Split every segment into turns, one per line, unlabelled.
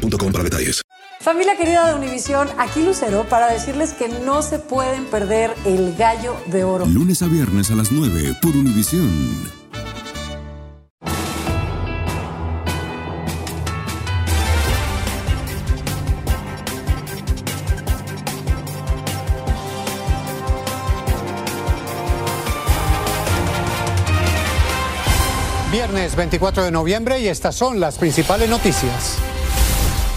boostmobile.com para detalles.
Familia querida de Univisión, aquí Lucero para decirles que no se pueden perder el gallo de oro.
Lunes a viernes a las 9 por Univisión.
Viernes 24 de noviembre y estas son las principales noticias.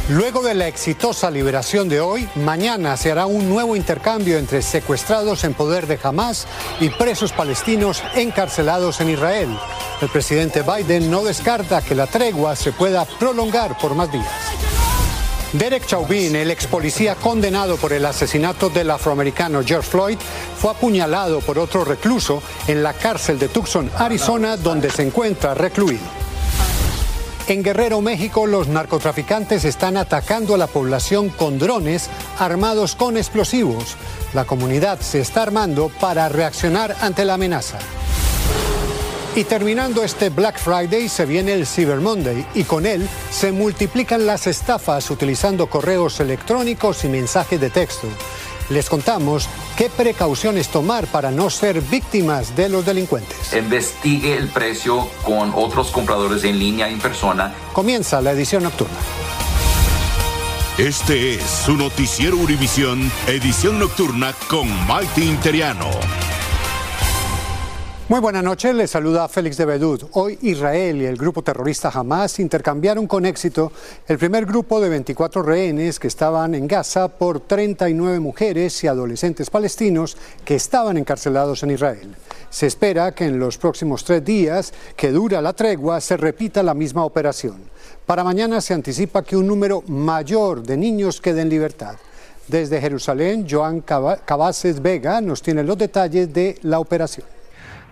Luego de la exitosa liberación de hoy, mañana se hará un nuevo intercambio entre secuestrados en poder de Hamas y presos palestinos encarcelados en Israel. El presidente Biden no descarta que la tregua se pueda prolongar por más días. Derek Chauvin, el ex policía condenado por el asesinato del afroamericano George Floyd, fue apuñalado por otro recluso en la cárcel de Tucson, Arizona, donde se encuentra recluido. En Guerrero, México, los narcotraficantes están atacando a la población con drones armados con explosivos. La comunidad se está armando para reaccionar ante la amenaza. Y terminando este Black Friday se viene el Cyber Monday y con él se multiplican las estafas utilizando correos electrónicos y mensajes de texto les contamos qué precauciones tomar para no ser víctimas de los delincuentes.
Investigue el precio con otros compradores en línea y en persona.
Comienza la edición nocturna.
Este es su noticiero Univisión, edición nocturna con Maite Interiano.
Muy buenas noches, les saluda Félix de Bedut. Hoy Israel y el grupo terrorista Hamas intercambiaron con éxito el primer grupo de 24 rehenes que estaban en Gaza por 39 mujeres y adolescentes palestinos que estaban encarcelados en Israel. Se espera que en los próximos tres días que dura la tregua se repita la misma operación. Para mañana se anticipa que un número mayor de niños quede en libertad. Desde Jerusalén, Joan Cabaces Vega nos tiene los detalles de la operación.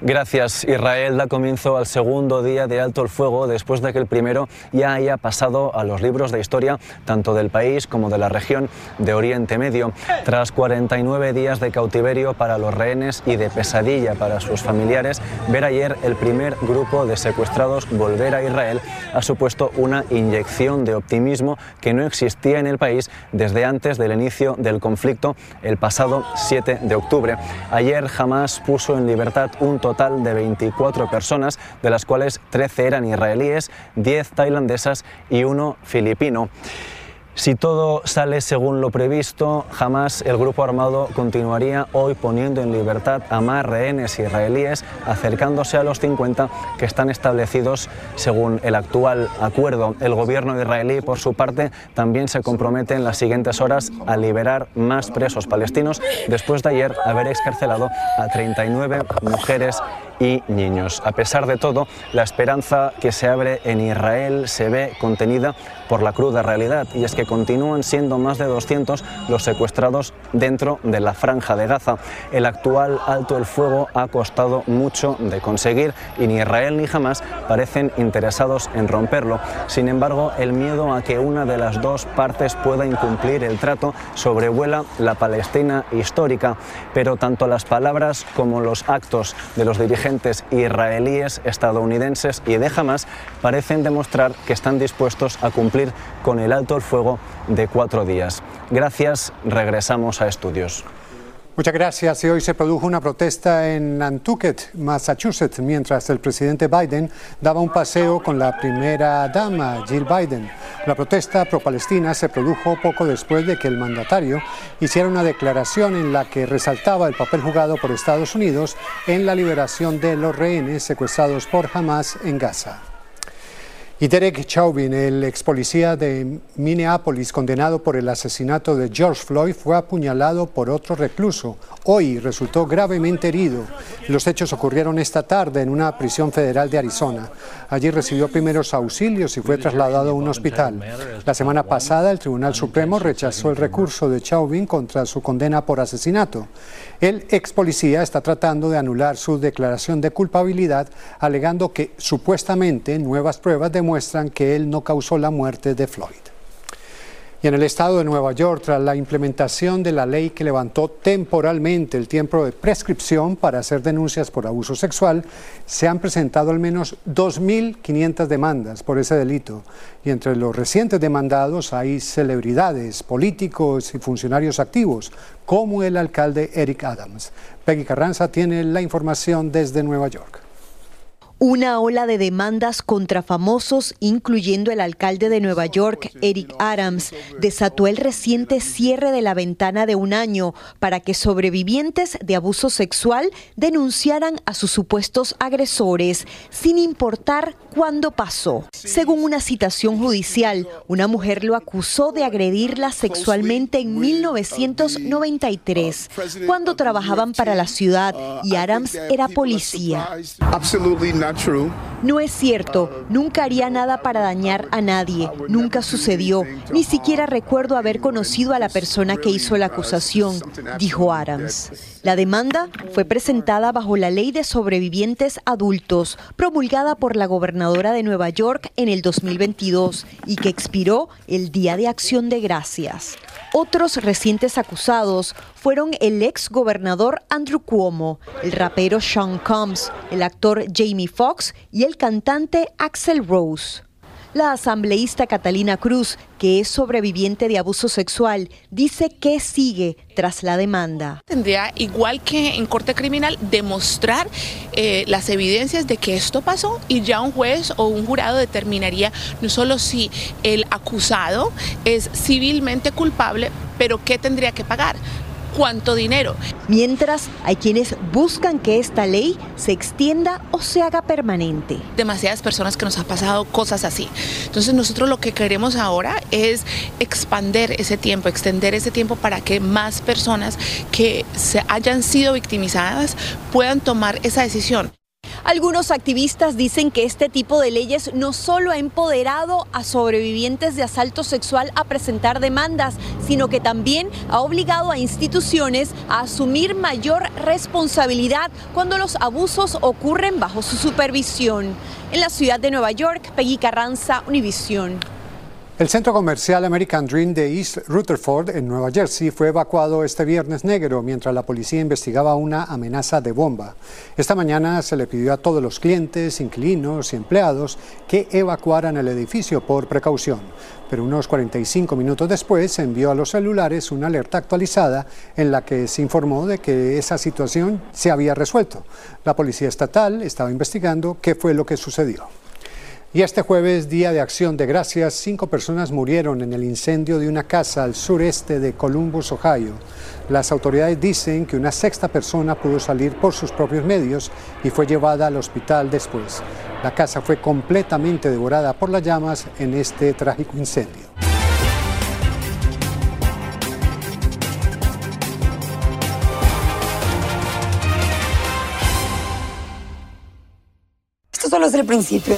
Gracias. Israel da comienzo al segundo día de alto el fuego después de que el primero ya haya pasado a los libros de historia tanto del país como de la región de Oriente Medio. Tras 49 días de cautiverio para los rehenes y de pesadilla para sus familiares, ver ayer el primer grupo de secuestrados volver a Israel ha supuesto una inyección de optimismo que no existía en el país desde antes del inicio del conflicto el pasado 7 de octubre. Ayer jamás puso en libertad un total total de 24 personas, de las cuales 13 eran israelíes, 10 tailandesas y uno filipino. Si todo sale según lo previsto, jamás el grupo armado continuaría hoy poniendo en libertad a más rehenes israelíes, acercándose a los 50 que están establecidos según el actual acuerdo. El gobierno israelí, por su parte, también se compromete en las siguientes horas a liberar más presos palestinos después de ayer haber excarcelado a 39 mujeres y niños. A pesar de todo, la esperanza que se abre en Israel se ve contenida por la cruda realidad y es que continúan siendo más de 200 los secuestrados dentro de la franja de Gaza. El actual alto el fuego ha costado mucho de conseguir y ni Israel ni Hamas parecen interesados en romperlo. Sin embargo, el miedo a que una de las dos partes pueda incumplir el trato sobrevuela la Palestina histórica, pero tanto las palabras como los actos de los dirigentes israelíes, estadounidenses y de Hamas parecen demostrar que están dispuestos a cumplir con el alto el fuego de cuatro días. Gracias, regresamos a estudios.
Muchas gracias. Y hoy se produjo una protesta en Nantucket, Massachusetts, mientras el presidente Biden daba un paseo con la primera dama, Jill Biden. La protesta pro-palestina se produjo poco después de que el mandatario hiciera una declaración en la que resaltaba el papel jugado por Estados Unidos en la liberación de los rehenes secuestrados por Hamas en Gaza. Y Derek Chauvin, el ex policía de Minneapolis condenado por el asesinato de George Floyd, fue apuñalado por otro recluso. Hoy resultó gravemente herido. Los hechos ocurrieron esta tarde en una prisión federal de Arizona. Allí recibió primeros auxilios y fue trasladado a un hospital. La semana pasada el Tribunal Supremo rechazó el recurso de Chauvin contra su condena por asesinato. El ex policía está tratando de anular su declaración de culpabilidad, alegando que supuestamente nuevas pruebas demuestran que él no causó la muerte de Floyd. Y en el estado de Nueva York, tras la implementación de la ley que levantó temporalmente el tiempo de prescripción para hacer denuncias por abuso sexual, se han presentado al menos 2.500 demandas por ese delito. Y entre los recientes demandados hay celebridades, políticos y funcionarios activos, como el alcalde Eric Adams. Peggy Carranza tiene la información desde Nueva York.
Una ola de demandas contra famosos, incluyendo el alcalde de Nueva York, Eric Adams, desató el reciente cierre de la ventana de un año para que sobrevivientes de abuso sexual denunciaran a sus supuestos agresores, sin importar cuándo pasó. Según una citación judicial, una mujer lo acusó de agredirla sexualmente en 1993, cuando trabajaban para la ciudad y Adams era policía. No es cierto, nunca haría nada para dañar a nadie, nunca sucedió, ni siquiera recuerdo haber conocido a la persona que hizo la acusación, dijo Adams. La demanda fue presentada bajo la Ley de Sobrevivientes Adultos, promulgada por la gobernadora de Nueva York en el 2022 y que expiró el Día de Acción de Gracias. Otros recientes acusados fueron el ex gobernador Andrew Cuomo, el rapero Sean Combs, el actor Jamie Foxx y el cantante Axel Rose. La asambleísta Catalina Cruz, que es sobreviviente de abuso sexual, dice que sigue tras la demanda.
Tendría, igual que en corte criminal, demostrar eh, las evidencias de que esto pasó y ya un juez o un jurado determinaría no solo si el acusado es civilmente culpable, pero qué tendría que pagar cuánto dinero.
Mientras hay quienes buscan que esta ley se extienda o se haga permanente.
Demasiadas personas que nos han pasado cosas así. Entonces nosotros lo que queremos ahora es expander ese tiempo, extender ese tiempo para que más personas que se hayan sido victimizadas puedan tomar esa decisión.
Algunos activistas dicen que este tipo de leyes no solo ha empoderado a sobrevivientes de asalto sexual a presentar demandas, sino que también ha obligado a instituciones a asumir mayor responsabilidad cuando los abusos ocurren bajo su supervisión. En la ciudad de Nueva York, Peggy Carranza, Univisión.
El centro comercial American Dream de East Rutherford, en Nueva Jersey, fue evacuado este viernes negro mientras la policía investigaba una amenaza de bomba. Esta mañana se le pidió a todos los clientes, inquilinos y empleados que evacuaran el edificio por precaución. Pero unos 45 minutos después se envió a los celulares una alerta actualizada en la que se informó de que esa situación se había resuelto. La policía estatal estaba investigando qué fue lo que sucedió. Y este jueves, Día de Acción de Gracias, cinco personas murieron en el incendio de una casa al sureste de Columbus, Ohio. Las autoridades dicen que una sexta persona pudo salir por sus propios medios y fue llevada al hospital después. La casa fue completamente devorada por las llamas en este trágico incendio.
Esto solo es el principio.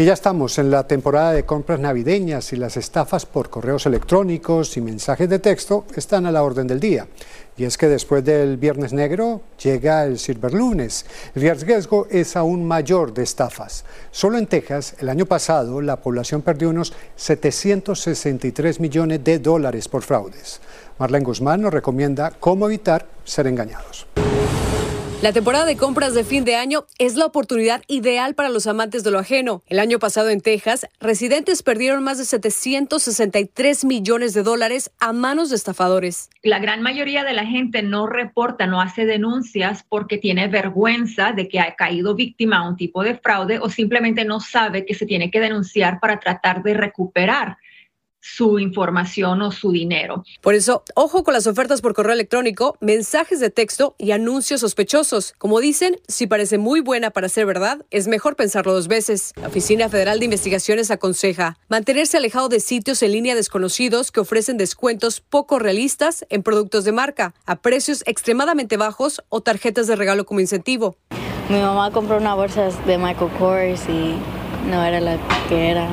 Y ya estamos en la temporada de compras navideñas y las estafas por correos electrónicos y mensajes de texto están a la orden del día. Y es que después del Viernes Negro llega el Silver Lunes. El riesgo es aún mayor de estafas. Solo en Texas, el año pasado, la población perdió unos 763 millones de dólares por fraudes. Marlene Guzmán nos recomienda cómo evitar ser engañados.
La temporada de compras de fin de año es la oportunidad ideal para los amantes de lo ajeno. El año pasado en Texas, residentes perdieron más de 763 millones de dólares a manos de estafadores.
La gran mayoría de la gente no reporta, no hace denuncias porque tiene vergüenza de que ha caído víctima a un tipo de fraude o simplemente no sabe que se tiene que denunciar para tratar de recuperar su información o su dinero.
Por eso, ojo con las ofertas por correo electrónico, mensajes de texto y anuncios sospechosos. Como dicen, si parece muy buena para ser verdad, es mejor pensarlo dos veces. La Oficina Federal de Investigaciones aconseja mantenerse alejado de sitios en línea desconocidos que ofrecen descuentos poco realistas en productos de marca, a precios extremadamente bajos o tarjetas de regalo como incentivo.
Mi mamá compró una bolsa de Michael Kors y no era la que era.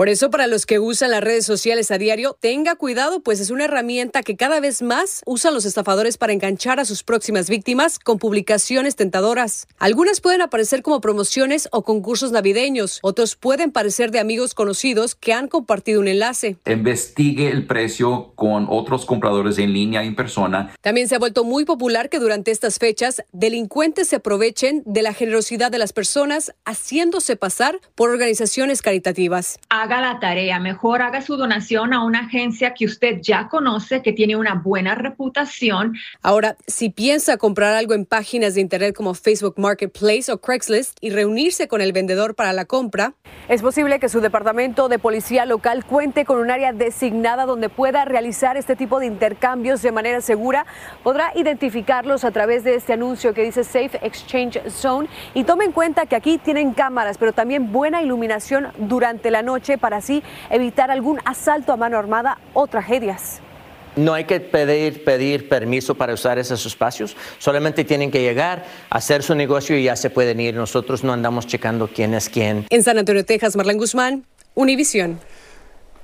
Por eso, para los que usan las redes sociales a diario, tenga cuidado, pues es una herramienta que cada vez más usan los estafadores para enganchar a sus próximas víctimas con publicaciones tentadoras. Algunas pueden aparecer como promociones o concursos navideños, otros pueden parecer de amigos conocidos que han compartido un enlace.
Investigue el precio con otros compradores en línea y en persona.
También se ha vuelto muy popular que durante estas fechas delincuentes se aprovechen de la generosidad de las personas haciéndose pasar por organizaciones caritativas
haga la tarea, mejor haga su donación a una agencia que usted ya conoce, que tiene una buena reputación.
Ahora, si piensa comprar algo en páginas de internet como Facebook Marketplace o Craigslist y reunirse con el vendedor para la compra, es posible que su departamento de policía local cuente con un área designada donde pueda realizar este tipo de intercambios de manera segura. Podrá identificarlos a través de este anuncio que dice Safe Exchange Zone y tome en cuenta que aquí tienen cámaras, pero también buena iluminación durante la noche para así evitar algún asalto a mano armada o tragedias.
No hay que pedir, pedir permiso para usar esos espacios, solamente tienen que llegar, hacer su negocio y ya se pueden ir. Nosotros no andamos checando quién es quién.
En San Antonio, Texas, Marlene Guzmán, Univisión.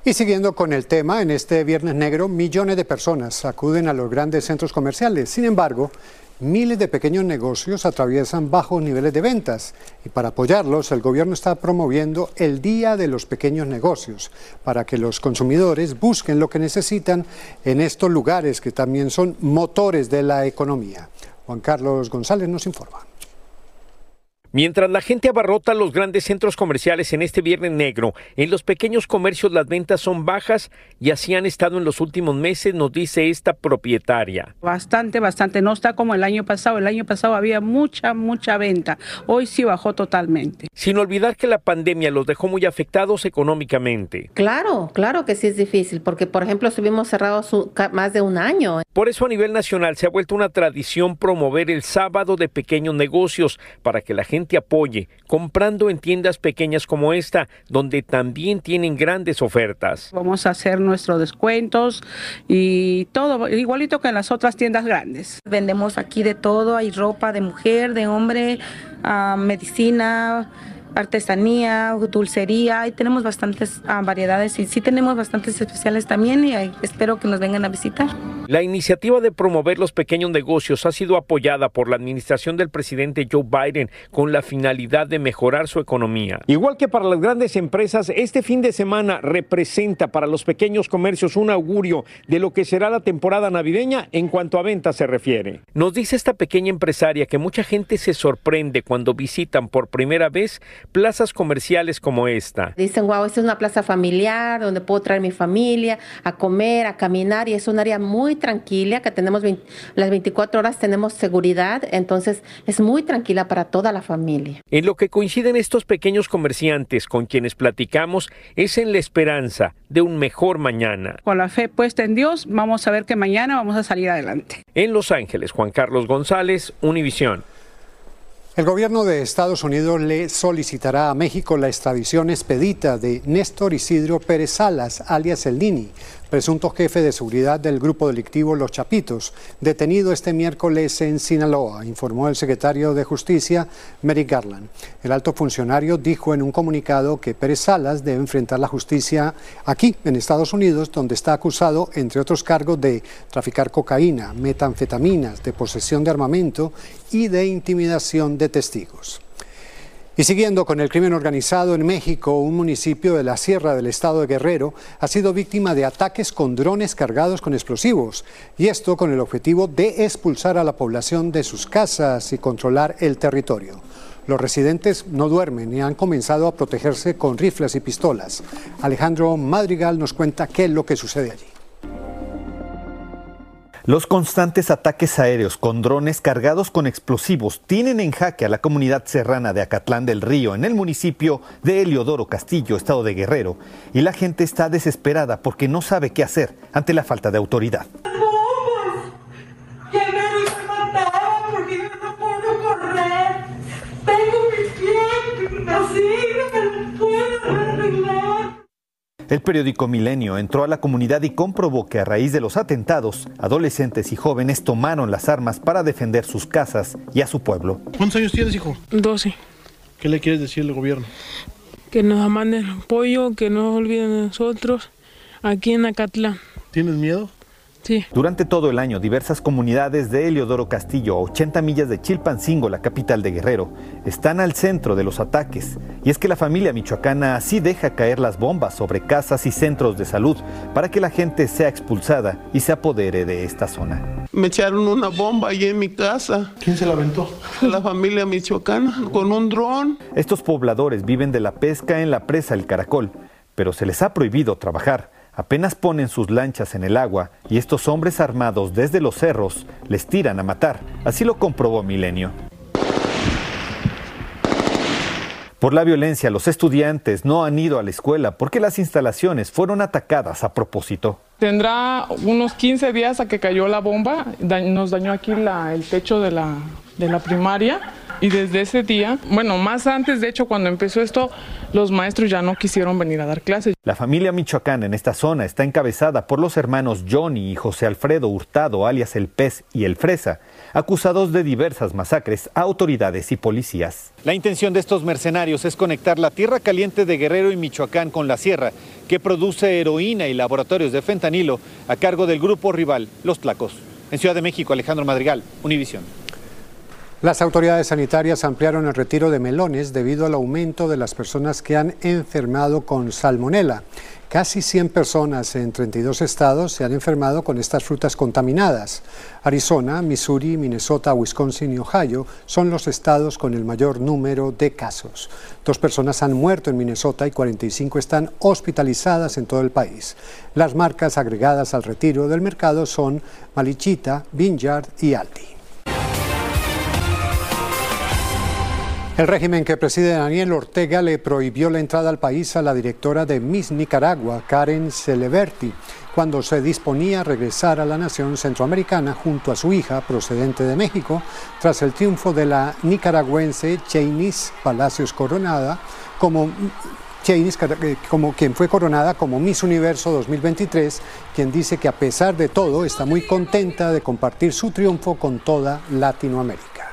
Y siguiendo con el tema, en este Viernes Negro, millones de personas acuden a los grandes centros comerciales. Sin embargo, miles de pequeños negocios atraviesan bajos niveles de ventas y para apoyarlos el gobierno está promoviendo el Día de los Pequeños Negocios para que los consumidores busquen lo que necesitan en estos lugares que también son motores de la economía. Juan Carlos González nos informa.
Mientras la gente abarrota los grandes centros comerciales en este Viernes Negro, en los pequeños comercios las ventas son bajas y así han estado en los últimos meses, nos dice esta propietaria.
Bastante, bastante. No está como el año pasado. El año pasado había mucha, mucha venta. Hoy sí bajó totalmente.
Sin olvidar que la pandemia los dejó muy afectados económicamente.
Claro, claro que sí es difícil, porque por ejemplo estuvimos cerrados más de un año.
Por eso a nivel nacional se ha vuelto una tradición promover el sábado de pequeños negocios para que la gente apoye comprando en tiendas pequeñas como esta, donde también tienen grandes ofertas.
Vamos a hacer nuestros descuentos y todo, igualito que en las otras tiendas grandes.
Vendemos aquí de todo, hay ropa de mujer, de hombre, ah, medicina artesanía, dulcería, y tenemos bastantes ah, variedades y sí tenemos bastantes especiales también y espero que nos vengan a visitar.
La iniciativa de promover los pequeños negocios ha sido apoyada por la administración del presidente Joe Biden con la finalidad de mejorar su economía. Igual que para las grandes empresas, este fin de semana representa para los pequeños comercios un augurio de lo que será la temporada navideña en cuanto a ventas se refiere. Nos dice esta pequeña empresaria que mucha gente se sorprende cuando visitan por primera vez plazas comerciales como esta.
Dicen, wow, esta es una plaza familiar donde puedo traer mi familia a comer, a caminar y es un área muy tranquila que tenemos las 24 horas tenemos seguridad, entonces es muy tranquila para toda la familia.
En lo que coinciden estos pequeños comerciantes con quienes platicamos es en la esperanza de un mejor mañana.
Con la fe puesta en Dios, vamos a ver que mañana vamos a salir adelante.
En Los Ángeles, Juan Carlos González, Univisión.
El gobierno de Estados Unidos le solicitará a México la extradición expedita de Néstor Isidro Pérez Salas, alias El Nini, presunto jefe de seguridad del grupo delictivo Los Chapitos, detenido este miércoles en Sinaloa, informó el secretario de Justicia, Merrick Garland. El alto funcionario dijo en un comunicado que Pérez Salas debe enfrentar la justicia aquí, en Estados Unidos, donde está acusado, entre otros cargos, de traficar cocaína, metanfetaminas, de posesión de armamento y de intimidación de testigos. Y siguiendo con el crimen organizado en México, un municipio de la Sierra del Estado de Guerrero ha sido víctima de ataques con drones cargados con explosivos, y esto con el objetivo de expulsar a la población de sus casas y controlar el territorio. Los residentes no duermen y han comenzado a protegerse con rifles y pistolas. Alejandro Madrigal nos cuenta qué es lo que sucede allí.
Los constantes ataques aéreos con drones cargados con explosivos tienen en jaque a la comunidad serrana de Acatlán del Río, en el municipio de Heliodoro Castillo, estado de Guerrero, y la gente está desesperada porque no sabe qué hacer ante la falta de autoridad. El periódico Milenio entró a la comunidad y comprobó que a raíz de los atentados, adolescentes y jóvenes tomaron las armas para defender sus casas y a su pueblo.
¿Cuántos años tienes, hijo?
12.
¿Qué le quieres decir al gobierno?
Que nos manden apoyo, que no olviden de nosotros aquí en Acatlán.
¿Tienes miedo?
Durante todo el año, diversas comunidades de Heliodoro Castillo, a 80 millas de Chilpancingo, la capital de Guerrero, están al centro de los ataques. Y es que la familia michoacana así deja caer las bombas sobre casas y centros de salud para que la gente sea expulsada y se apodere de esta zona.
Me echaron una bomba allí en mi casa.
¿Quién se la aventó?
La familia michoacana, con un dron.
Estos pobladores viven de la pesca en la presa El Caracol, pero se les ha prohibido trabajar apenas ponen sus lanchas en el agua y estos hombres armados desde los cerros les tiran a matar. Así lo comprobó Milenio. Por la violencia, los estudiantes no han ido a la escuela porque las instalaciones fueron atacadas a propósito.
Tendrá unos 15 días a que cayó la bomba, nos dañó aquí el techo de la, de la primaria y desde ese día, bueno, más antes de hecho cuando empezó esto, los maestros ya no quisieron venir a dar clases.
La familia michoacana en esta zona está encabezada por los hermanos Johnny y José Alfredo Hurtado, alias El Pez y El Fresa, acusados de diversas masacres a autoridades y policías. La intención de estos mercenarios es conectar la tierra caliente de Guerrero y Michoacán con la sierra, que produce heroína y laboratorios de fentanilo a cargo del grupo rival, Los Tlacos. En Ciudad de México, Alejandro Madrigal, Univisión.
Las autoridades sanitarias ampliaron el retiro de melones debido al aumento de las personas que han enfermado con salmonela. Casi 100 personas en 32 estados se han enfermado con estas frutas contaminadas. Arizona, Missouri, Minnesota, Wisconsin y Ohio son los estados con el mayor número de casos. Dos personas han muerto en Minnesota y 45 están hospitalizadas en todo el país. Las marcas agregadas al retiro del mercado son Malichita, Vineyard y Aldi. El régimen que preside Daniel Ortega le prohibió la entrada al país a la directora de Miss Nicaragua, Karen Celeberti, cuando se disponía a regresar a la nación centroamericana junto a su hija, procedente de México, tras el triunfo de la nicaragüense Chainis Palacios Coronada como eh, como quien fue coronada como Miss Universo 2023, quien dice que a pesar de todo está muy contenta de compartir su triunfo con toda Latinoamérica.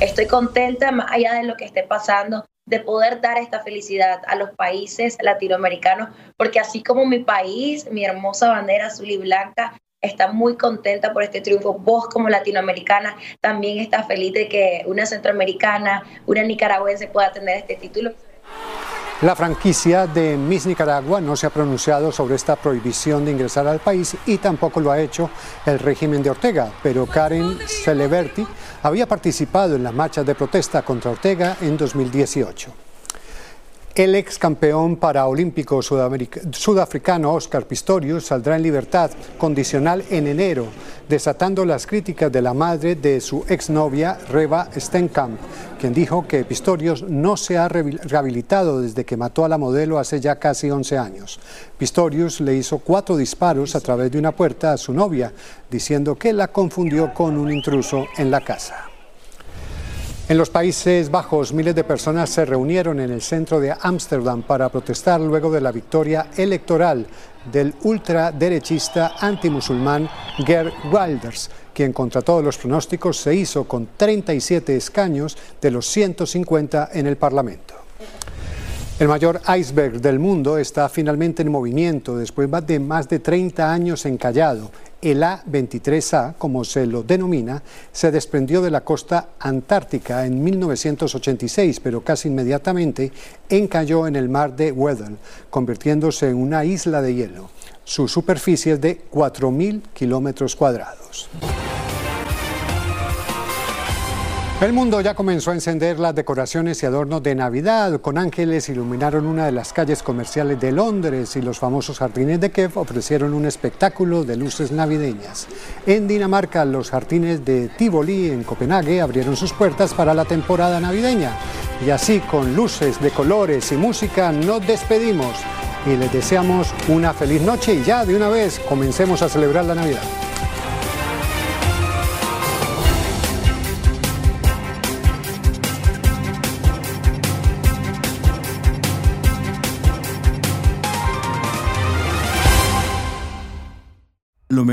Estoy contenta, más allá de lo que esté pasando, de poder dar esta felicidad a los países latinoamericanos, porque así como mi país, mi hermosa bandera azul y blanca, está muy contenta por este triunfo. Vos como latinoamericana también estás feliz de que una centroamericana, una nicaragüense pueda tener este título.
La franquicia de Miss Nicaragua no se ha pronunciado sobre esta prohibición de ingresar al país y tampoco lo ha hecho el régimen de Ortega, pero Karen Celeberti había participado en las marchas de protesta contra Ortega en 2018. El ex campeón paraolímpico sudafricano Oscar Pistorius saldrá en libertad condicional en enero, desatando las críticas de la madre de su exnovia Reba Stenkamp, quien dijo que Pistorius no se ha rehabilitado desde que mató a la modelo hace ya casi 11 años. Pistorius le hizo cuatro disparos a través de una puerta a su novia, diciendo que la confundió con un intruso en la casa. En los Países Bajos, miles de personas se reunieron en el centro de Ámsterdam para protestar luego de la victoria electoral del ultraderechista antimusulmán Gerd Wilders, quien contra todos los pronósticos se hizo con 37 escaños de los 150 en el Parlamento. El mayor iceberg del mundo está finalmente en movimiento después de más de 30 años encallado el A-23A, como se lo denomina, se desprendió de la costa antártica en 1986, pero casi inmediatamente encalló en el mar de Weddell, convirtiéndose en una isla de hielo. Su superficie es de 4.000 kilómetros cuadrados. El mundo ya comenzó a encender las decoraciones y adornos de Navidad. Con ángeles iluminaron una de las calles comerciales de Londres y los famosos jardines de Kev ofrecieron un espectáculo de luces navideñas. En Dinamarca, los jardines de Tivoli en Copenhague abrieron sus puertas para la temporada navideña. Y así, con luces de colores y música, nos despedimos y les deseamos una feliz noche y ya de una vez comencemos a celebrar la Navidad.